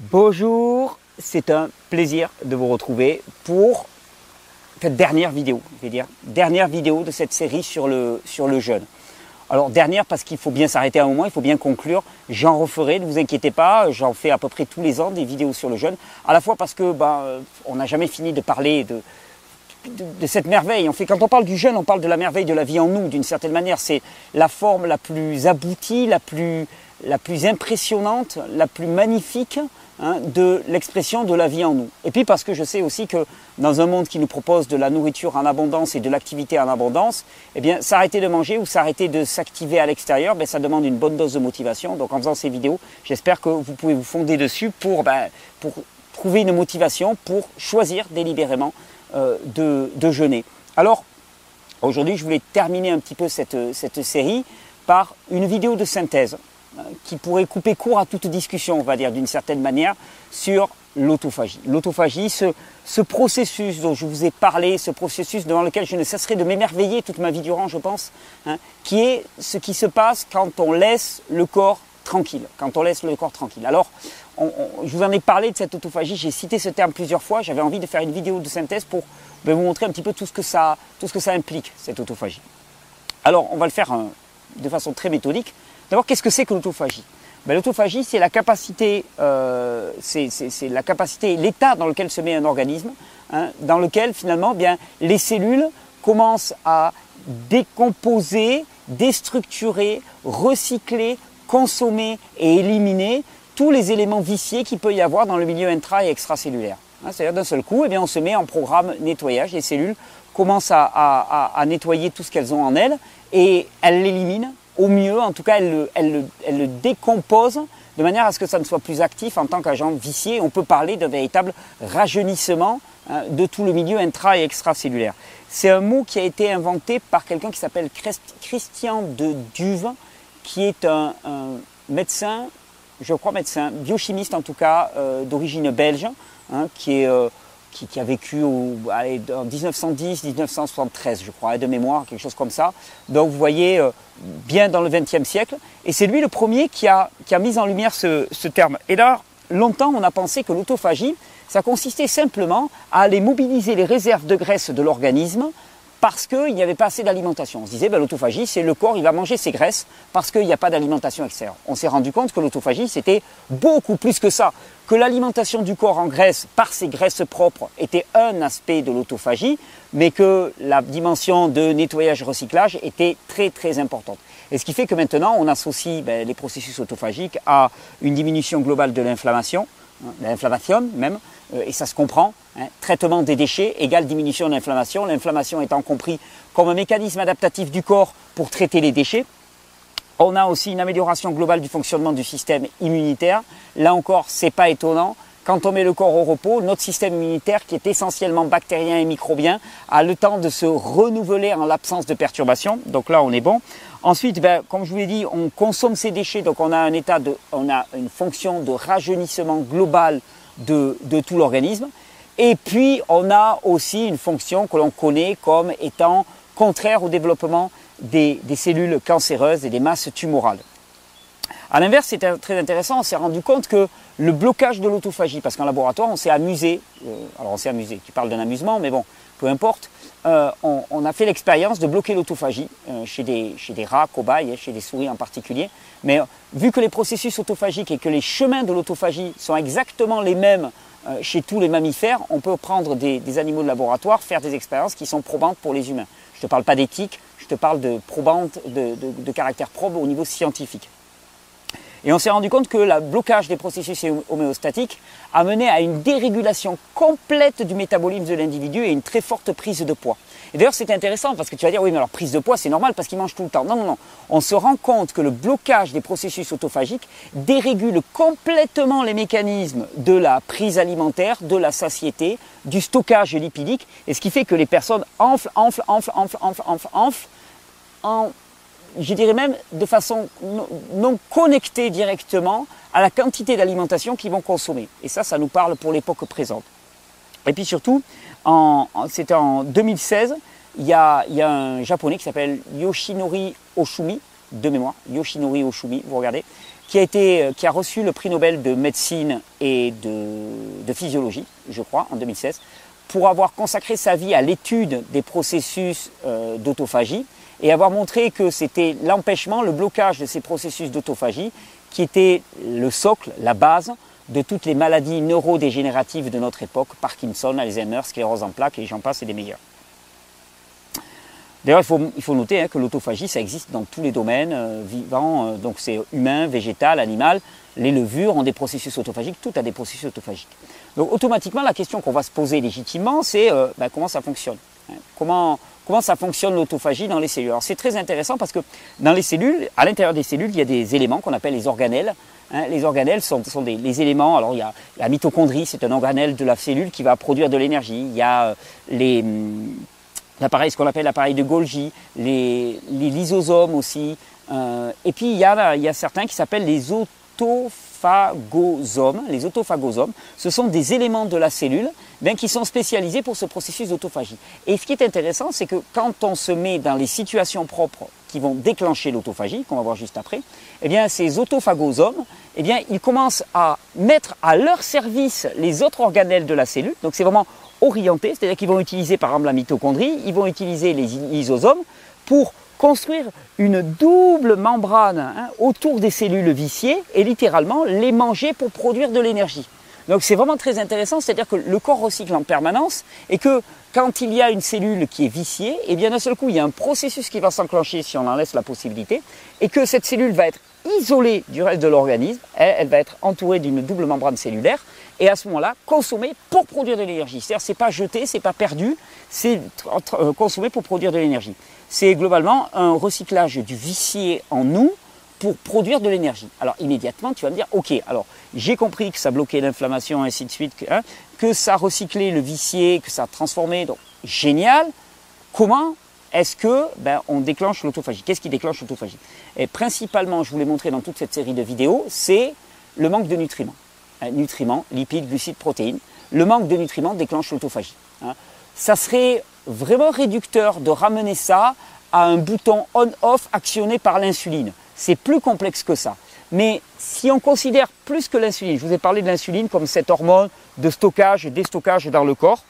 Bonjour, c'est un plaisir de vous retrouver pour cette dernière vidéo, je vais dire, dernière vidéo de cette série sur le, sur jeûne. Alors dernière parce qu'il faut bien s'arrêter un moment, il faut bien conclure. J'en referai, ne vous inquiétez pas, j'en fais à peu près tous les ans des vidéos sur le jeûne. À la fois parce que ben, on n'a jamais fini de parler de, cette merveille. Fait, quand on parle du jeûne, on parle de la merveille de la vie en nous, d'une certaine manière. C'est la forme la plus aboutie, la plus impressionnante, la plus magnifique Hein, de l'expression de la vie en nous. Et puis parce que je sais aussi que dans un monde qui nous propose de la nourriture en abondance et de l'activité en abondance, eh bien s'arrêter de manger ou s'arrêter de s'activer à l'extérieur, ben, ça demande une bonne dose de motivation. Donc en faisant ces vidéos, j'espère que vous pouvez vous fonder dessus pour, ben, trouver une motivation pour choisir délibérément euh, de, de, jeûner. Alors aujourd'hui, je voulais terminer un petit peu cette série par une vidéo de synthèse qui pourrait couper court à toute discussion, on va dire d'une certaine manière, sur l'autophagie. L'autophagie, ce, processus dont je vous ai parlé, ce processus dans lequel je ne cesserai de m'émerveiller toute ma vie durant, je pense, hein, qui est ce qui se passe quand on laisse le corps tranquille, quand on laisse le corps tranquille. Alors, je vous en ai parlé de cette autophagie, j'ai cité ce terme plusieurs fois, j'avais envie de faire une vidéo de synthèse pour ben, vous montrer un petit peu tout ce que ça, tout ce que ça implique, cette autophagie. Alors, on va le faire hein, de façon très méthodique. D'abord, qu'est-ce que c'est que l'autophagie? Ben, L'autophagie, c'est la capacité, euh, c'est la capacité, l'état dans lequel se met un organisme, hein, dans lequel finalement, bien, les cellules commencent à décomposer, déstructurer, recycler, consommer et éliminer tous les éléments viciés qu'il peut y avoir dans le milieu intra et extracellulaire. Hein, C'est-à-dire d'un seul coup, eh bien, on se met en programme nettoyage. Les cellules commencent à nettoyer tout ce qu'elles ont en elles et elles l'éliminent au mieux, en tout cas, elle le, décompose de manière à ce que ça ne soit plus actif en tant qu'agent vicié. On peut parler d'un véritable rajeunissement hein, de tout le milieu intra et extracellulaire. C'est un mot qui a été inventé par quelqu'un qui s'appelle Christian de Duve, qui est un, médecin, je crois médecin, biochimiste en tout cas, euh, d'origine belge, hein, qui est euh, qui, a vécu en 1910-1973, je crois, de mémoire, quelque chose comme ça. Donc vous voyez, euh, bien dans le XXe siècle. Et c'est lui le premier qui a, qui a mis en lumière ce, ce terme. Et là, longtemps, on a pensé que l'autophagie, ça consistait simplement à aller mobiliser les réserves de graisse de l'organisme parce qu'il n'y avait pas assez d'alimentation. On se disait, ben, l'autophagie, c'est le corps, il va manger ses graisses parce qu'il n'y a pas d'alimentation extérieure. On s'est rendu compte que l'autophagie, c'était beaucoup plus que ça. Que l'alimentation du corps en graisse par ses graisses propres était un aspect de l'autophagie, mais que la dimension de nettoyage-recyclage était très très importante. Et ce qui fait que maintenant, on associe ben, les processus autophagiques à une diminution globale de l'inflammation, hein, l'inflammation même, et ça se comprend. Hein. Traitement des déchets égale diminution de l'inflammation, l'inflammation étant compris comme un mécanisme adaptatif du corps pour traiter les déchets. On a aussi une amélioration globale du fonctionnement du système immunitaire. Là encore, c'est pas étonnant. Quand on met le corps au repos, notre système immunitaire, qui est essentiellement bactérien et microbien, a le temps de se renouveler en l'absence de perturbations. Donc là, on est bon. Ensuite, ben, comme je vous l'ai dit, on consomme ces déchets, donc on a un état de, on a une fonction de rajeunissement global de, tout l'organisme. Et puis, on a aussi une fonction que l'on connaît comme étant contraire au développement des, cellules cancéreuses et des masses tumorales. A l'inverse, c'est très intéressant, on s'est rendu compte que le blocage de l'autophagie, parce qu'en laboratoire, on s'est amusé, euh, alors on s'est amusé, tu parles d'un amusement, mais bon, peu importe, euh, on, a fait l'expérience de bloquer l'autophagie euh, chez, des, chez des rats, cobayes, chez des souris en particulier. Mais euh, vu que les processus autophagiques et que les chemins de l'autophagie sont exactement les mêmes chez tous les mammifères, on peut prendre des, animaux de laboratoire, faire des expériences qui sont probantes pour les humains. Je ne te parle pas d'éthique, je te parle de probantes, de, de caractère probe au niveau scientifique. Et on s'est rendu compte que le blocage des processus homéostatiques a à une dérégulation complète du métabolisme de l'individu et une très forte prise de poids. D'ailleurs, c'est intéressant parce que tu vas dire, oui, mais alors prise de poids, c'est normal parce qu'il mange tout le temps. Non, non, non. On se rend compte que le blocage des processus autophagiques dérégule complètement les mécanismes de la prise alimentaire, de la satiété, du stockage lipidique, et ce qui fait que les personnes enflent, enflent, enflent, enflent, enflent, enflent, enflent, en je dirais même de façon non connectée directement à la quantité d'alimentation qu'ils vont consommer. Et ça, ça nous parle pour l'époque présente. Et puis surtout, c'était en 2016, il y, a, un japonais qui s'appelle Yoshinori Oshumi, de mémoire, Yoshinori Oshumi, vous regardez, qui a, a reçu le prix Nobel de médecine et de, physiologie, je crois, en 2016, pour avoir consacré sa vie à l'étude des processus euh, d'autophagie et avoir montré que c'était l'empêchement, le blocage de ces processus d'autophagie qui était le socle, la base de toutes les maladies neurodégénératives de notre époque, Parkinson, Alzheimer, sclérose en plaques et j'en passe et des meilleurs. D'ailleurs, il faut, noter hein, que l'autophagie, ça existe dans tous les domaines euh, vivants, euh, donc c'est humain, végétal, animal. Les levures ont des processus autophagiques, tout a des processus autophagiques. Donc automatiquement, la question qu'on va se poser légitimement, c'est euh, ben, comment ça fonctionne hein. comment, comment ça fonctionne l'autophagie dans les cellules Alors c'est très intéressant parce que dans les cellules, à l'intérieur des cellules, il y a des éléments qu'on appelle les organelles. Hein. les organelles sont, des éléments, alors il y a la mitochondrie, c'est un organelle de la cellule qui va produire de l'énergie. Il y a les hum, l'appareil, ce qu'on appelle l'appareil de Golgi, les, lysosomes aussi. Euh, et puis il y, a, il y a certains qui s'appellent les autophagosomes. Les autophagosomes, ce sont des éléments de la cellule bien, qui sont spécialisés pour ce processus d'autophagie. Et ce qui est intéressant, c'est que quand on se met dans les situations propres qui vont déclencher l'autophagie, qu'on va voir juste après, eh bien, ces autophagosomes, eh ils commencent à mettre à leur service les autres organelles de la cellule. Donc c'est vraiment orientés, c'est-à-dire qu'ils vont utiliser par exemple la mitochondrie, ils vont utiliser les lysosomes pour construire une double membrane hein, autour des cellules viciées et littéralement les manger pour produire de l'énergie. Donc c'est vraiment très intéressant, c'est-à-dire que le corps recycle en permanence et que quand il y a une cellule qui est viciée, et eh bien d'un seul coup il y a un processus qui va s'enclencher si on en laisse la possibilité et que cette cellule va être isolée du reste de l'organisme, elle, va être entourée d'une double membrane cellulaire et à ce moment-là consommée pour produire de l'énergie. C'est-à-dire c'est pas jeté, c'est pas perdu, c'est euh, consommé pour produire de l'énergie. C'est globalement un recyclage du vicié en nous pour produire de l'énergie. Alors immédiatement, tu vas me dire, ok, alors j'ai compris que ça bloquait l'inflammation, ainsi de suite, que, hein, ça recyclait le vicié, que ça transformait, donc génial. Comment est-ce que ben, on déclenche l'autophagie? Qu'est-ce qui déclenche l'autophagie? Et principalement, je vous l'ai montré dans toute cette série de vidéos, c'est le manque de nutriments. Hein, nutriments, lipides, glucides, protéines. Le manque de nutriments déclenche l'autophagie. Hein. Ça serait vraiment réducteur de ramener ça à un bouton on-off actionné par l'insuline. C'est plus complexe que ça. Mais si on considère plus que l'insuline, je vous ai parlé de l'insuline comme cette hormone de stockage et déstockage dans le corps,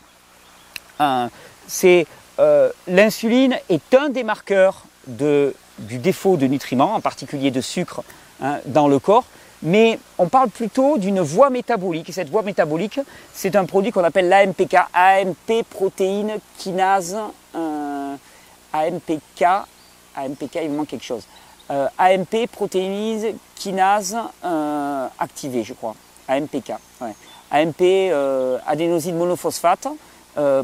hein, c'est euh, l'insuline est un des marqueurs du défaut de nutriments, en particulier de sucre hein, dans le corps, mais on parle plutôt d'une voie métabolique. Et cette voie métabolique, c'est un produit qu'on appelle l'AMPK, AMP protéine kinase, euh, AMPK, AMPK, il me manque quelque chose. Euh, AMP protéinise kinase euh, activée, je crois. AMPK. AMP adénosine monophosphate,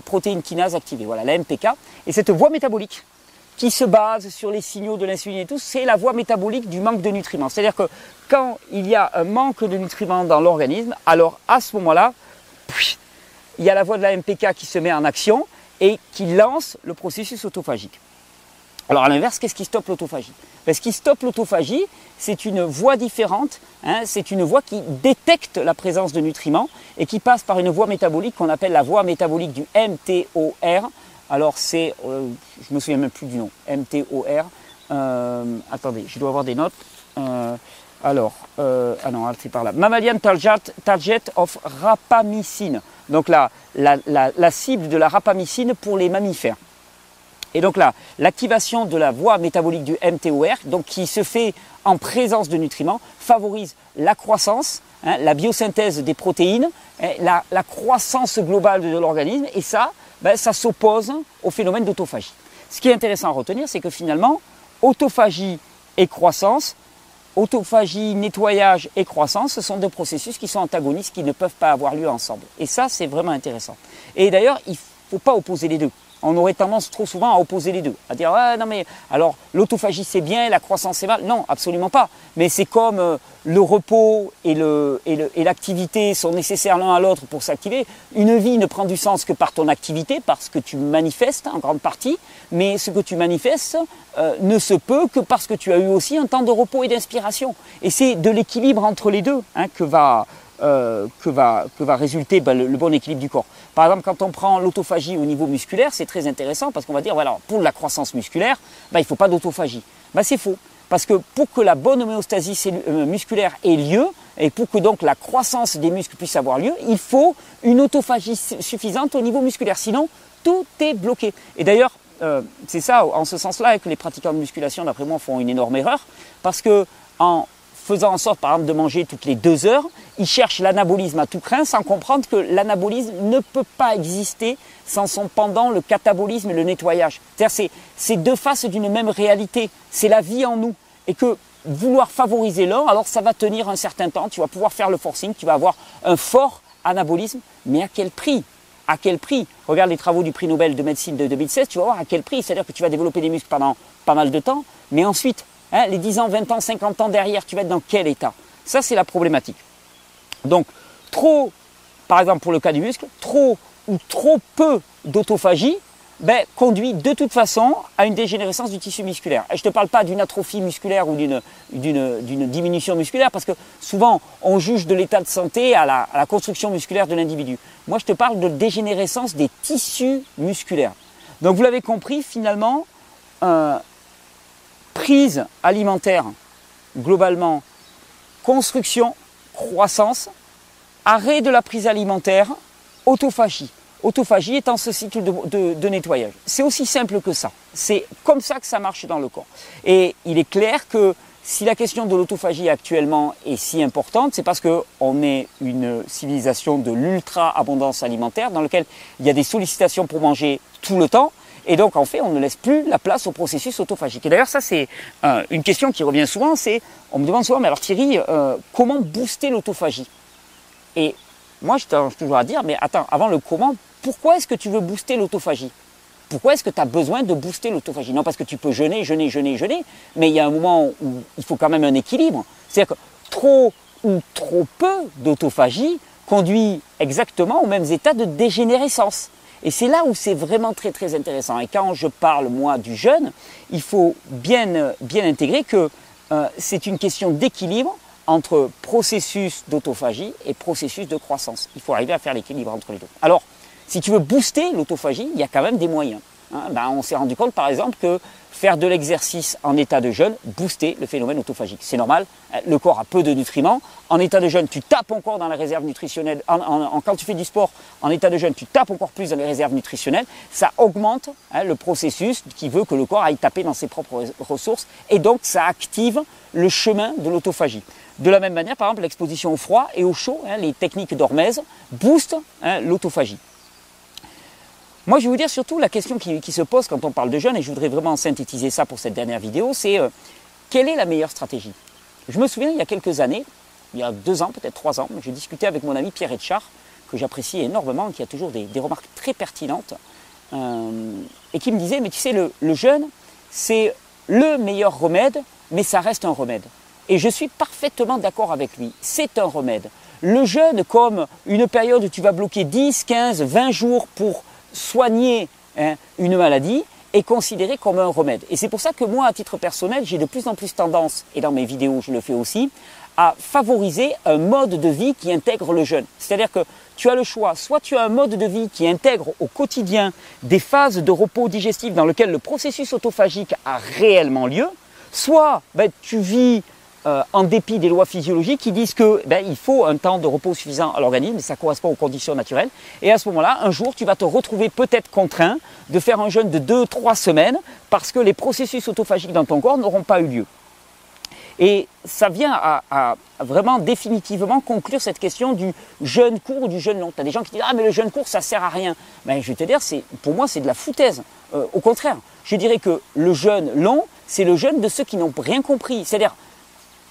protéine kinase activée. Voilà, l'AMPK. Et cette voie métabolique qui se base sur les signaux de l'insuline et tout, c'est la voie métabolique du manque de nutriments. C'est-à-dire que quand il y a un manque de nutriments dans l'organisme, alors à ce moment-là, il y a la voie de la MPK qui se met en action et qui lance le processus autophagique. Alors à l'inverse, qu'est-ce qui stoppe l'autophagie? Ben, Ce qui stoppe l'autophagie, c'est une voie différente, hein, c'est une voie qui détecte la présence de nutriments et qui passe par une voie métabolique qu'on appelle la voie métabolique du MTOR, alors c'est, euh, je me souviens même plus du nom, MTOR. Euh, attendez, je dois avoir des notes. Euh, alors, ah non, c'est par là. Mammalian target, of rapamycine. Donc la, la, cible de la rapamycine pour les mammifères. Et donc là, l'activation de la voie métabolique du MTOR, donc qui se fait en présence de nutriments, favorise la croissance, hein, la biosynthèse des protéines, hein, la, la croissance globale de l'organisme, et ça, ben, ça s'oppose au phénomène d'autophagie. Ce qui est intéressant à retenir, c'est que finalement, autophagie et croissance, autophagie, nettoyage et croissance, ce sont deux processus qui sont antagonistes, qui ne peuvent pas avoir lieu ensemble. Et ça, c'est vraiment intéressant. Et d'ailleurs, il ne faut pas opposer les deux on aurait tendance trop souvent à opposer les deux, à dire ah, non mais alors l'autophagie c'est bien, la croissance c'est mal. Non, absolument pas. Mais c'est comme euh, le repos et, l'activité sont nécessaires l'un à l'autre pour s'activer. Une vie ne prend du sens que par ton activité, parce que tu manifestes en grande partie, mais ce que tu manifestes euh, ne se peut que parce que tu as eu aussi un temps de repos et d'inspiration. Et c'est de l'équilibre entre les deux hein, que va euh, que, va, que va résulter ben, le, bon équilibre du corps. Par exemple, quand on prend l'autophagie au niveau musculaire, c'est très intéressant parce qu'on va dire, voilà, pour la croissance musculaire, ben, il ne faut pas d'autophagie. Ben, c'est faux. Parce que pour que la bonne homéostasie euh, musculaire ait lieu, et pour que donc la croissance des muscles puisse avoir lieu, il faut une autophagie suffisante au niveau musculaire. Sinon, tout est bloqué. Et d'ailleurs, euh, c'est ça, en ce sens-là, que les pratiquants de musculation, d'après moi, font une énorme erreur. Parce que en faisant en sorte, par exemple, de manger toutes les deux heures, ils cherchent l'anabolisme à tout craint sans comprendre que l'anabolisme ne peut pas exister sans son pendant, le catabolisme et le nettoyage. C'est-à-dire, c'est deux faces d'une même réalité. C'est la vie en nous. Et que vouloir favoriser l'un, alors ça va tenir un certain temps, tu vas pouvoir faire le forcing, tu vas avoir un fort anabolisme, mais à quel prix? À quel prix? Regarde les travaux du prix Nobel de médecine de 2016, tu vas voir à quel prix. C'est-à-dire que tu vas développer des muscles pendant pas mal de temps, mais ensuite, hein, les 10 ans, 20 ans, 50 ans derrière, tu vas être dans quel état? Ça, c'est la problématique. Donc, trop, par exemple pour le cas du muscle, trop ou trop peu d'autophagie, ben, conduit de toute façon à une dégénérescence du tissu musculaire. Et je ne te parle pas d'une atrophie musculaire ou d'une diminution musculaire, parce que souvent on juge de l'état de santé à la, construction musculaire de l'individu. Moi je te parle de dégénérescence des tissus musculaires. Donc vous l'avez compris, finalement, prise alimentaire, globalement, construction, croissance, arrêt de la prise alimentaire, autophagie. Autophagie étant ce cycle de, nettoyage. C'est aussi simple que ça. C'est comme ça que ça marche dans le corps. Et il est clair que si la question de l'autophagie actuellement est si importante, c'est parce qu'on est une civilisation de l'ultra-abondance alimentaire dans laquelle il y a des sollicitations pour manger tout le temps. Et donc, en fait, on ne laisse plus la place au processus autophagique. Et d'ailleurs, ça, c'est une question qui revient souvent, c'est, on me demande souvent, mais alors Thierry, euh, comment booster l'autophagie? Et moi, je tendance toujours à dire, mais attends, avant le comment, pourquoi est-ce que tu veux booster l'autophagie? Pourquoi est-ce que tu as besoin de booster l'autophagie? Non parce que tu peux jeûner, jeûner, jeûner, jeûner, mais il y a un moment où il faut quand même un équilibre. C'est-à-dire que trop ou trop peu d'autophagie conduit exactement aux mêmes états de dégénérescence. Et c'est là où c'est vraiment très très intéressant. Et quand je parle moi du jeûne, il faut bien, bien intégrer que euh, c'est une question d'équilibre entre processus d'autophagie et processus de croissance. Il faut arriver à faire l'équilibre entre les deux. Alors, si tu veux booster l'autophagie, il y a quand même des moyens. Hein. Ben, on s'est rendu compte par exemple que faire de l'exercice en état de jeûne boostait le phénomène autophagique. C'est normal, hein. le corps a peu de nutriments. En état de jeûne, tu tapes encore dans la réserve nutritionnelle. quand tu fais du sport en état de jeûne, tu tapes encore plus dans les réserves nutritionnelles. Ça augmente hein, le processus qui veut que le corps aille taper dans ses propres ressources et donc ça active le chemin de l'autophagie. De la même manière, par exemple, l'exposition au froid et au chaud, les techniques d'hormèse boostent l'autophagie. Moi, je vais vous dire surtout la question qui, se pose quand on parle de jeûne, et je voudrais vraiment synthétiser ça pour cette dernière vidéo, c'est euh, quelle est la meilleure stratégie? Je me souviens, il y a quelques années, il y a deux ans, peut-être trois ans, j'ai discuté avec mon ami Pierre Etchard, que j'apprécie énormément, qui a toujours des, remarques très pertinentes, euh, et qui me disait, mais tu sais, le jeûne, c'est le meilleur remède, mais ça reste un remède. Et je suis parfaitement d'accord avec lui, c'est un remède. Le jeûne, comme une période où tu vas bloquer 10, 15, 20 jours pour soigner hein, une maladie est considéré comme un remède. Et c'est pour ça que moi, à titre personnel, j'ai de plus en plus tendance, et dans mes vidéos je le fais aussi, à favoriser un mode de vie qui intègre le jeûne. C'est-à-dire que tu as le choix, soit tu as un mode de vie qui intègre au quotidien des phases de repos digestif dans lesquelles le processus autophagique a réellement lieu, soit ben, tu vis euh, en dépit des lois physiologiques qui disent que ben, il faut un temps de repos suffisant à l'organisme, ça correspond aux conditions naturelles. Et à ce moment-là, un jour, tu vas te retrouver peut-être contraint de faire un jeûne de 2-3 semaines parce que les processus autophagiques dans ton corps n'auront pas eu lieu. Et ça vient à, vraiment définitivement conclure cette question du jeûne court ou du jeûne long. Tu as des gens qui disent Ah, mais le jeûne court, ça sert à rien. Ben, je vais te dire, pour moi, c'est de la foutaise. Euh, au contraire, je dirais que le jeûne long, c'est le jeûne de ceux qui n'ont rien compris. C'est-à-dire,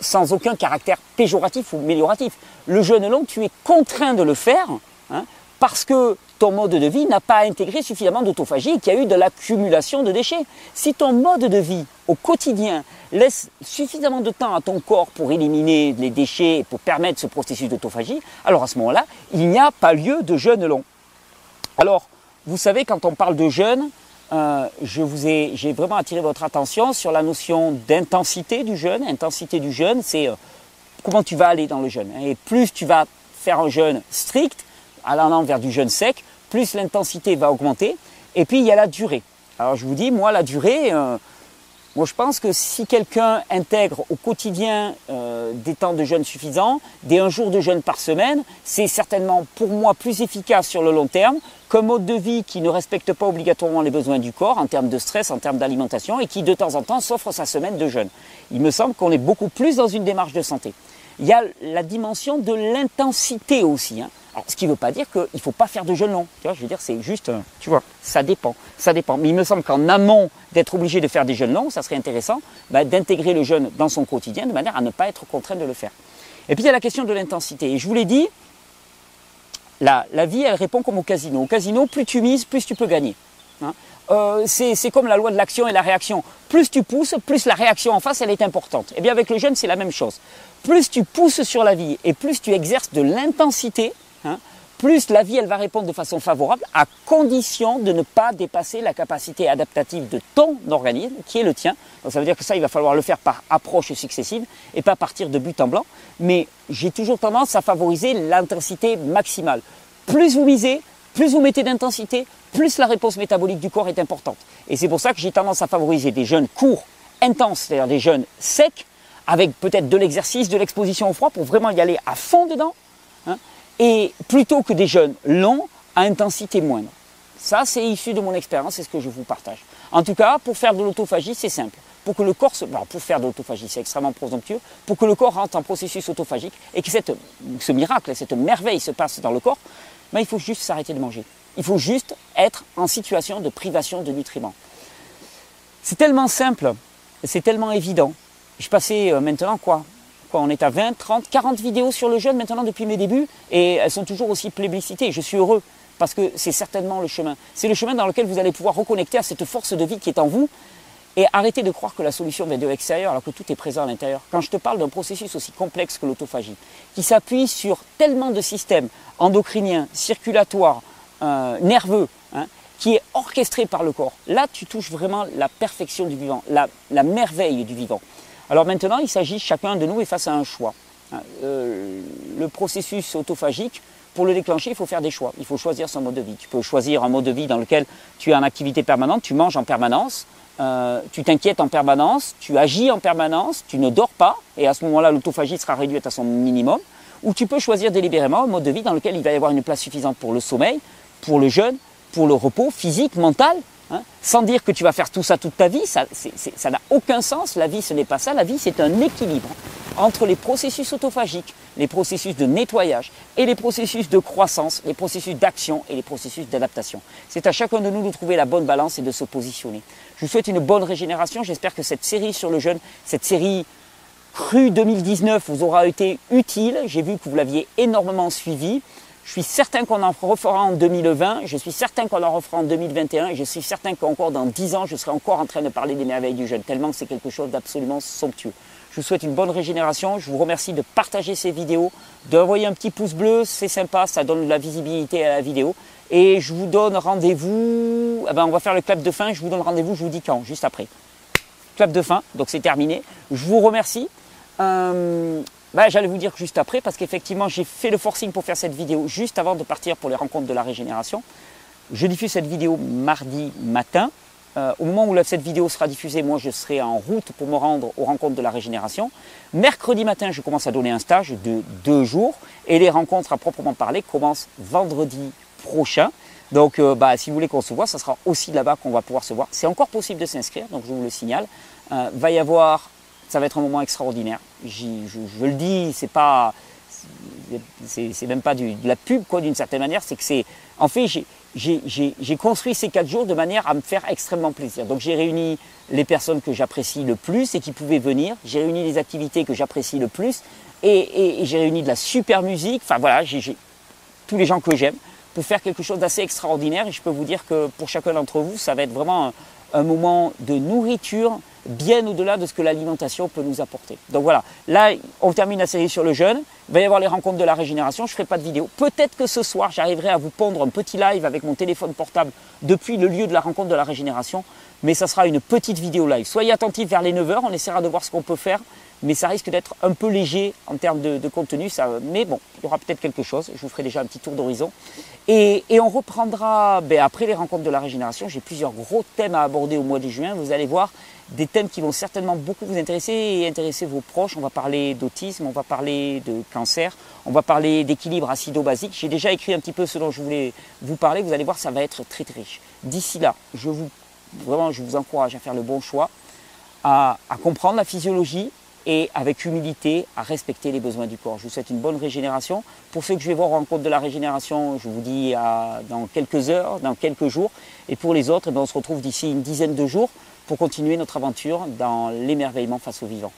sans aucun caractère péjoratif ou amélioratif. Le jeûne long, tu es contraint de le faire hein, parce que ton mode de vie n'a pas intégré suffisamment d'autophagie et qu'il y a eu de l'accumulation de déchets. Si ton mode de vie au quotidien laisse suffisamment de temps à ton corps pour éliminer les déchets et pour permettre ce processus d'autophagie, alors à ce moment-là, il n'y a pas lieu de jeûne long. Alors, vous savez, quand on parle de jeûne, euh, j'ai vraiment attiré votre attention sur la notion d'intensité du jeûne. Intensité du jeûne, c'est euh, comment tu vas aller dans le jeûne. Et plus tu vas faire un jeûne strict, allant vers du jeûne sec, plus l'intensité va augmenter. Et puis il y a la durée. Alors je vous dis, moi la durée, euh, Moi, je pense que si quelqu'un intègre au quotidien euh, des temps de jeûne suffisants, des un jour de jeûne par semaine, c'est certainement pour moi plus efficace sur le long terme qu'un mode de vie qui ne respecte pas obligatoirement les besoins du corps en termes de stress, en termes d'alimentation et qui de temps en temps s'offre sa semaine de jeûne. Il me semble qu'on est beaucoup plus dans une démarche de santé. Il y a la dimension de l'intensité aussi. Hein. Ce qui ne veut pas dire qu'il ne faut pas faire de jeûne long. Je veux dire, c'est juste, euh, tu vois, ça dépend. Ça dépend. Mais il me semble qu'en amont d'être obligé de faire des jeûnes longs, ça serait intéressant bah, d'intégrer le jeûne dans son quotidien de manière à ne pas être contraint de le faire. Et puis il y a la question de l'intensité. Et je vous l'ai dit, la, la, vie, elle répond comme au casino. Au casino, plus tu mises, plus tu peux gagner. Hein. Euh, c'est comme la loi de l'action et la réaction. Plus tu pousses, plus la réaction en face, elle est importante. Et eh bien avec le jeûne, c'est la même chose. Plus tu pousses sur la vie et plus tu exerces de l'intensité, Hein, plus la vie, elle va répondre de façon favorable, à condition de ne pas dépasser la capacité adaptative de ton organisme, qui est le tien. Donc ça veut dire que ça, il va falloir le faire par approche successive et pas partir de but en blanc. Mais j'ai toujours tendance à favoriser l'intensité maximale. Plus vous misez, plus vous mettez d'intensité, plus la réponse métabolique du corps est importante. Et c'est pour ça que j'ai tendance à favoriser des jeunes courts, intenses, c'est-à-dire des jeunes secs, avec peut-être de l'exercice, de l'exposition au froid, pour vraiment y aller à fond dedans. Hein et plutôt que des jeûnes longs à intensité moindre. Ça, c'est issu de mon expérience, c'est ce que je vous partage. En tout cas, pour faire de l'autophagie, c'est simple. Pour que le corps se, pour faire de l'autophagie, c'est extrêmement présomptueux, pour que le corps rentre en processus autophagique et que cette, ce miracle, cette merveille se passe dans le corps, ben, il faut juste s'arrêter de manger. Il faut juste être en situation de privation de nutriments. C'est tellement simple, c'est tellement évident. Je passais euh, maintenant quoi on est à 20, 30, 40 vidéos sur le jeûne maintenant depuis mes débuts et elles sont toujours aussi plébiscitées. Je suis heureux parce que c'est certainement le chemin. C'est le chemin dans lequel vous allez pouvoir reconnecter à cette force de vie qui est en vous et arrêter de croire que la solution vient de l'extérieur alors que tout est présent à l'intérieur. Quand je te parle d'un processus aussi complexe que l'autophagie, qui s'appuie sur tellement de systèmes endocriniens, circulatoires, euh, nerveux, hein, qui est orchestré par le corps, là tu touches vraiment la perfection du vivant, la merveille du vivant. Alors maintenant, il s'agit, chacun de nous est face à un choix. Hein, euh, le processus autophagique, pour le déclencher, il faut faire des choix. Il faut choisir son mode de vie. Tu peux choisir un mode de vie dans lequel tu es en activité permanente, tu manges en permanence, euh, tu t'inquiètes en permanence, tu agis en permanence, tu ne dors pas, et à ce moment-là, l'autophagie sera réduite à son minimum. Ou tu peux choisir délibérément un mode de vie dans lequel il va y avoir une place suffisante pour le sommeil, pour le jeûne, pour le repos physique, mental, Hein, sans dire que tu vas faire tout ça toute ta vie, ça n'a aucun sens. La vie, ce n'est pas ça. La vie, c'est un équilibre entre les processus autophagiques, les processus de nettoyage et les processus de croissance, les processus d'action et les processus d'adaptation. C'est à chacun de nous de trouver la bonne balance et de se positionner. Je vous souhaite une bonne régénération. J'espère que cette série sur le jeûne, cette série crue 2019 vous aura été utile. J'ai vu que vous l'aviez énormément suivi. Je suis certain qu'on en refera en 2020, je suis certain qu'on en refera en 2021 et je suis certain qu'encore dans 10 ans, je serai encore en train de parler des merveilles du jeûne, tellement que c'est quelque chose d'absolument somptueux. Je vous souhaite une bonne régénération, je vous remercie de partager ces vidéos, d'envoyer un petit pouce bleu, c'est sympa, ça donne de la visibilité à la vidéo. Et je vous donne rendez-vous, eh ben on va faire le clap de fin, je vous donne rendez-vous, je vous dis quand, juste après. Clap de fin, donc c'est terminé. Je vous remercie. Euh, bah, j'allais vous dire juste après, parce qu'effectivement, j'ai fait le forcing pour faire cette vidéo juste avant de partir pour les rencontres de la régénération. Je diffuse cette vidéo mardi matin. Euh, au moment où cette vidéo sera diffusée, moi, je serai en route pour me rendre aux rencontres de la régénération. Mercredi matin, je commence à donner un stage de deux jours. Et les rencontres à proprement parler commencent vendredi prochain. Donc, euh, bah, si vous voulez qu'on se voit, ça sera aussi là-bas qu'on va pouvoir se voir. C'est encore possible de s'inscrire, donc je vous le signale. Euh, va y avoir ça va être un moment extraordinaire. Je, le dis, c'est pas, c'est même pas de la pub quoi d'une certaine manière. C'est que c'est, en fait, j'ai construit ces quatre jours de manière à me faire extrêmement plaisir. Donc j'ai réuni les personnes que j'apprécie le plus et qui pouvaient venir. J'ai réuni les activités que j'apprécie le plus et, j'ai réuni de la super musique. Enfin voilà, j'ai tous les gens que j'aime pour faire quelque chose d'assez extraordinaire. Et je peux vous dire que pour chacun d'entre vous, ça va être vraiment un moment de nourriture bien au-delà de ce que l'alimentation peut nous apporter. Donc voilà, là on termine la série sur le jeûne, il va y avoir les rencontres de la régénération, je ne ferai pas de vidéo. Peut-être que ce soir j'arriverai à vous pondre un petit live avec mon téléphone portable depuis le lieu de la rencontre de la régénération, mais ça sera une petite vidéo live. Soyez attentifs vers les 9h, on essaiera de voir ce qu'on peut faire, mais ça risque d'être un peu léger en termes de, contenu. Ça, mais bon, il y aura peut-être quelque chose. Je vous ferai déjà un petit tour d'horizon. Et, on reprendra, ben, après les rencontres de la régénération, j'ai plusieurs gros thèmes à aborder au mois de juin. Vous allez voir des thèmes qui vont certainement beaucoup vous intéresser et intéresser vos proches. On va parler d'autisme, on va parler de cancer, on va parler d'équilibre acido-basique. J'ai déjà écrit un petit peu ce dont je voulais vous parler. Vous allez voir, ça va être très très riche. D'ici là, je vous, vraiment, je vous encourage à faire le bon choix, à comprendre la physiologie, et avec humilité à respecter les besoins du corps. Je vous souhaite une bonne régénération. Pour ceux que je vais voir en compte de la régénération, je vous dis dans quelques heures, dans quelques jours. Et pour les autres, eh ben, on se retrouve d'ici une dizaine de jours pour continuer notre aventure dans l'émerveillement face au vivant.